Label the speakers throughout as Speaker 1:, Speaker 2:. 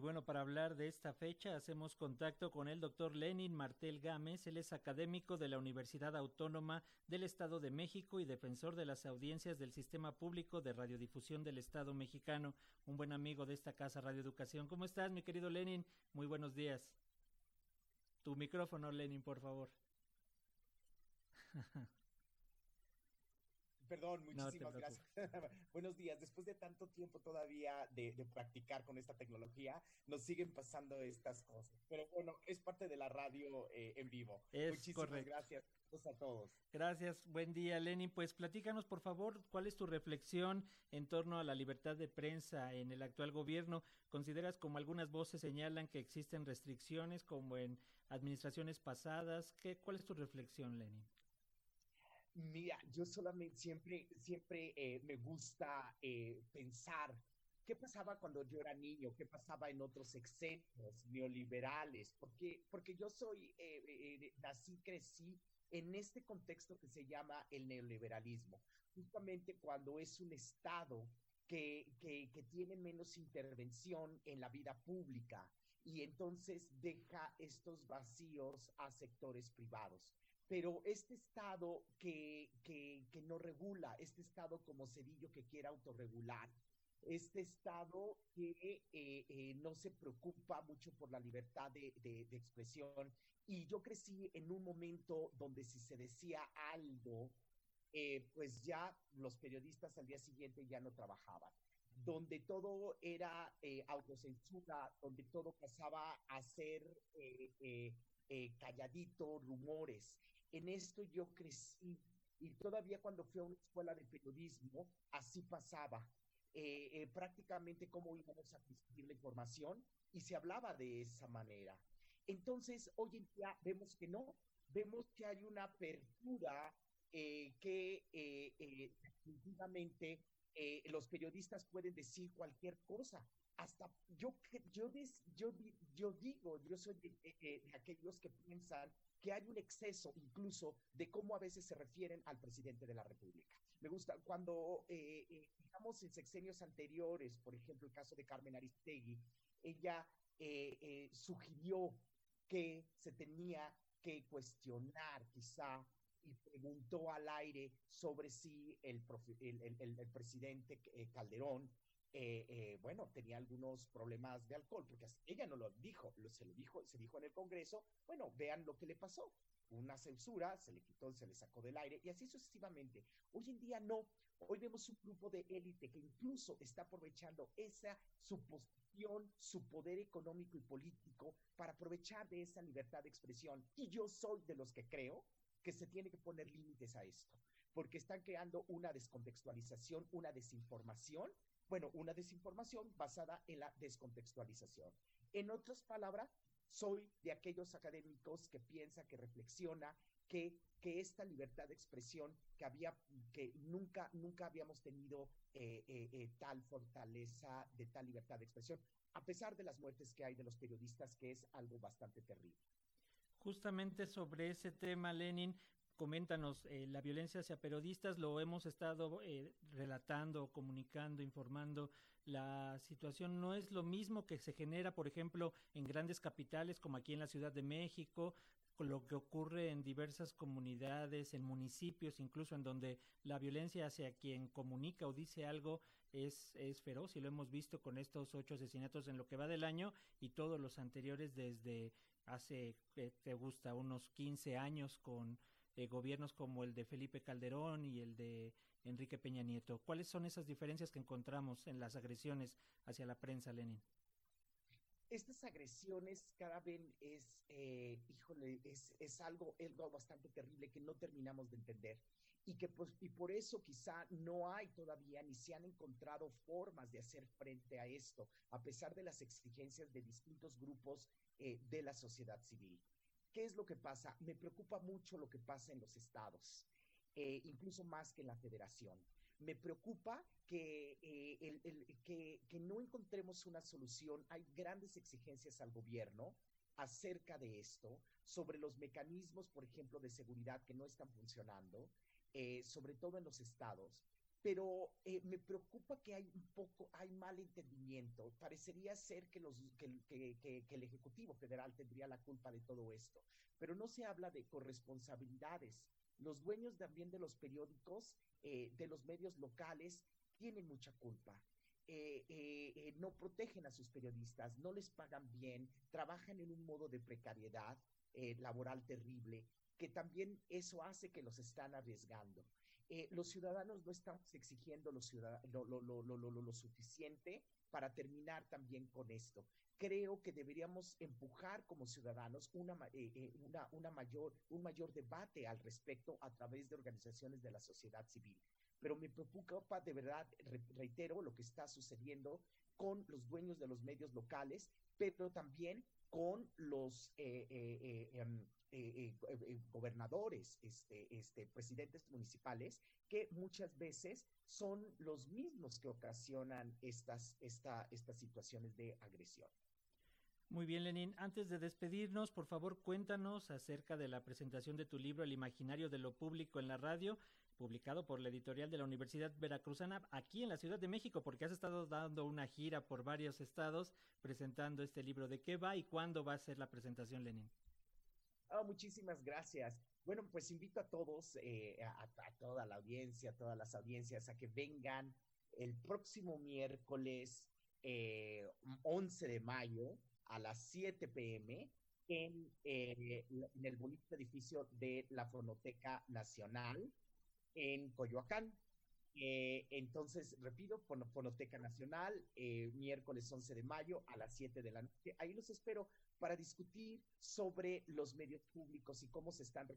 Speaker 1: Y bueno, para hablar de esta fecha hacemos contacto con el doctor Lenin Martel Gámez. Él es académico de la Universidad Autónoma del Estado de México y defensor de las audiencias del Sistema Público de Radiodifusión del Estado mexicano. Un buen amigo de esta casa Radio Educación. ¿Cómo estás, mi querido Lenin? Muy buenos días. Tu micrófono, Lenin, por favor.
Speaker 2: Perdón, muchísimas gracias. Buenos días. Después de tanto tiempo todavía de, practicar con esta tecnología, nos siguen pasando estas cosas. Pero bueno, es parte de la radio eh, en vivo. muchísimas gracias a todos.
Speaker 1: Gracias. Buen día, Lenin. Pues platícanos, por favor, cuál es tu reflexión en torno a la libertad de prensa en el actual gobierno. ¿Consideras como algunas voces señalan que existen restricciones como en administraciones pasadas? ¿Qué, ¿Cuál es tu reflexión, Lenin?
Speaker 2: Mira, yo solamente siempre, siempre eh, me gusta eh, pensar qué pasaba cuando yo era niño, qué pasaba en otros excesos neoliberales, porque, porque yo soy, eh, nací, crecí en este contexto que se llama el neoliberalismo, justamente cuando es un Estado que, que, que tiene menos intervención en la vida pública y entonces deja estos vacíos a sectores privados pero este Estado que, que, que, no regula, este Estado como Cedillo que quiere autorregular, este Estado que eh, eh, no se preocupa mucho por la libertad de, de, expresión. Y yo crecí en un momento donde si se decía algo, eh, pues ya los periodistas al día siguiente ya no trabajaban donde todo era autocensura, donde todo pasaba a ser calladito, rumores. En esto yo crecí y todavía cuando fui a una escuela de periodismo, así pasaba. Eh, eh, prácticamente cómo íbamos a conseguir la información y se hablaba de esa manera. Entonces, hoy en día vemos que no, vemos que hay una apertura eh, que definitivamente los periodistas pueden decir cualquier cosa. Hasta yo, yo, yo, yo digo, yo soy de aquellos que piensan que hay un exceso incluso de cómo a veces se refieren al presidente de la República. Me gusta cuando, eh, eh, digamos, en sexenios anteriores, por ejemplo, el caso de Carmen Aristegui, ella eh, sugirió que se tenía que cuestionar quizá y preguntó al aire sobre si el, el presidente Calderón eh, eh, bueno, tenía algunos problemas de alcohol, porque ella no lo dijo, se lo dijo, se dijo en el Congreso, bueno, vean lo que le pasó. Una censura, se le quitó, se le sacó del aire y así sucesivamente. Hoy en día no. Hoy vemos un grupo de élite que incluso está aprovechando esa su posición, su poder económico y político para aprovechar de esa libertad de expresión. Y yo soy de los que creo que se tiene que poner límites a esto, porque están creando una descontextualización, una desinformación bueno, una desinformación basada en la descontextualización. En otras palabras, soy de aquellos académicos que piensa, que reflexiona, que, que esta libertad de expresión que había, que nunca, nunca habíamos tenido eh, eh, eh, tal fortaleza de tal libertad de expresión, a pesar de las muertes que hay de los periodistas, que es algo bastante terrible.
Speaker 1: Justamente sobre ese tema, Lenin, coméntanos, eh, la violencia hacia periodistas lo hemos estado eh, relatando, comunicando, informando. La situación no es lo mismo que se genera, por ejemplo, en grandes capitales como aquí en la Ciudad de México, con lo que ocurre en diversas comunidades, en municipios, incluso en donde la violencia hacia quien comunica o dice algo es, es feroz y lo hemos visto con estos ocho asesinatos en lo que va del año y todos los anteriores desde hace, eh, te gusta, unos 15 años con eh, gobiernos como el de Felipe Calderón y el de Enrique Peña Nieto. ¿Cuáles son esas diferencias que encontramos en las agresiones hacia la prensa, Lenin?
Speaker 2: Estas agresiones cada vez es, eh, híjole, es, es algo, algo bastante terrible que no terminamos de entender y que pues, y por eso quizá no hay todavía ni se han encontrado formas de hacer frente a esto, a pesar de las exigencias de distintos grupos eh, de la sociedad civil. ¿Qué es lo que pasa? Me preocupa mucho lo que pasa en los estados, eh, incluso más que en la federación. Me preocupa que, eh, el, que, que no encontremos una solución. Hay grandes exigencias al gobierno acerca de esto, sobre los mecanismos, por ejemplo, de seguridad que no están funcionando, eh, sobre todo en los estados. Pero eh, me preocupa que hay un poco, hay mal entendimiento. Parecería ser que, los, que, el Ejecutivo Federal tendría la culpa de todo esto, pero no se habla de corresponsabilidades. Los dueños también de los periódicos, eh, de los medios locales, tienen mucha culpa. Eh, no protegen a sus periodistas, no les pagan bien, trabajan en un modo de precariedad laboral terrible, que también eso hace que los están arriesgando. Los ciudadanos no estamos exigiendo lo, lo, lo, lo, suficiente para terminar también con esto. Creo que deberíamos empujar como ciudadanos una, una, una mayor, un mayor debate al respecto a través de organizaciones de la sociedad civil pero me preocupa de verdad, reitero, lo que está sucediendo con los dueños de los medios locales, pero también con los eh, eh, eh, em, gobernadores, este, este, presidentes municipales, que muchas veces son los mismos que ocasionan estas, esta, estas situaciones de agresión.
Speaker 1: Muy bien, Lenín. Antes de despedirnos, por favor, cuéntanos acerca de la presentación de tu libro El imaginario de lo público en la radio publicado por la editorial de la Universidad Veracruzana aquí en la Ciudad de México, porque has estado dando una gira por varios estados presentando este libro. ¿De qué va y cuándo va a ser la presentación, Lenin?
Speaker 2: Oh, muchísimas gracias. Bueno, pues invito a todos, eh, a, toda la audiencia, a todas las audiencias, a que vengan el próximo miércoles 11 eh, de mayo a las 7 pm en, eh, en el bonito edificio de la Fonoteca Nacional en Coyoacán. Eh, entonces, repito, Fonoteca Nacional, eh, miércoles 11 de mayo a las 7 de la noche. Ahí los espero para discutir sobre los medios públicos y cómo se están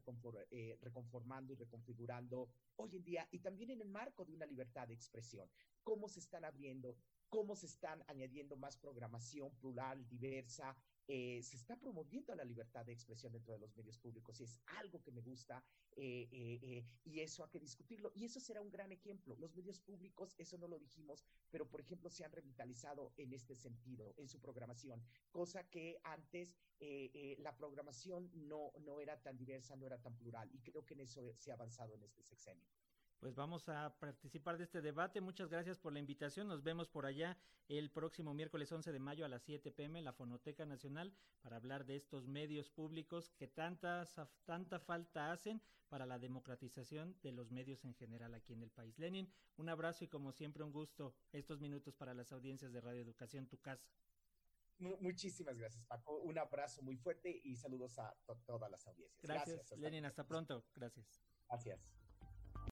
Speaker 2: eh, reconformando y reconfigurando hoy en día y también en el marco de una libertad de expresión, cómo se están abriendo, cómo se están añadiendo más programación plural, diversa, eh, se está promoviendo la libertad de expresión dentro de los medios públicos y es algo que me gusta eh, eh, y eso hay que discutirlo. Y eso será un gran ejemplo. Los medios públicos, eso no lo dijimos, pero por ejemplo se han revitalizado en este sentido, en su programación, cosa que antes la programación no, no era tan diversa, no era tan plural y creo que en eso se ha avanzado en este sexenio
Speaker 1: pues vamos a participar de este debate. Muchas gracias por la invitación. Nos vemos por allá el próximo miércoles 11 de mayo a las 7 pm en la Fonoteca Nacional para hablar de estos medios públicos que tantas, tanta falta hacen para la democratización de los medios en general aquí en el país. Lenin, un abrazo y como siempre un gusto estos minutos para las audiencias de Radio Educación, tu casa.
Speaker 2: Muchísimas gracias, Paco. Un abrazo muy fuerte y saludos a todas las audiencias.
Speaker 1: Gracias, gracias Lenin. Hasta pronto. Gracias.
Speaker 2: Gracias.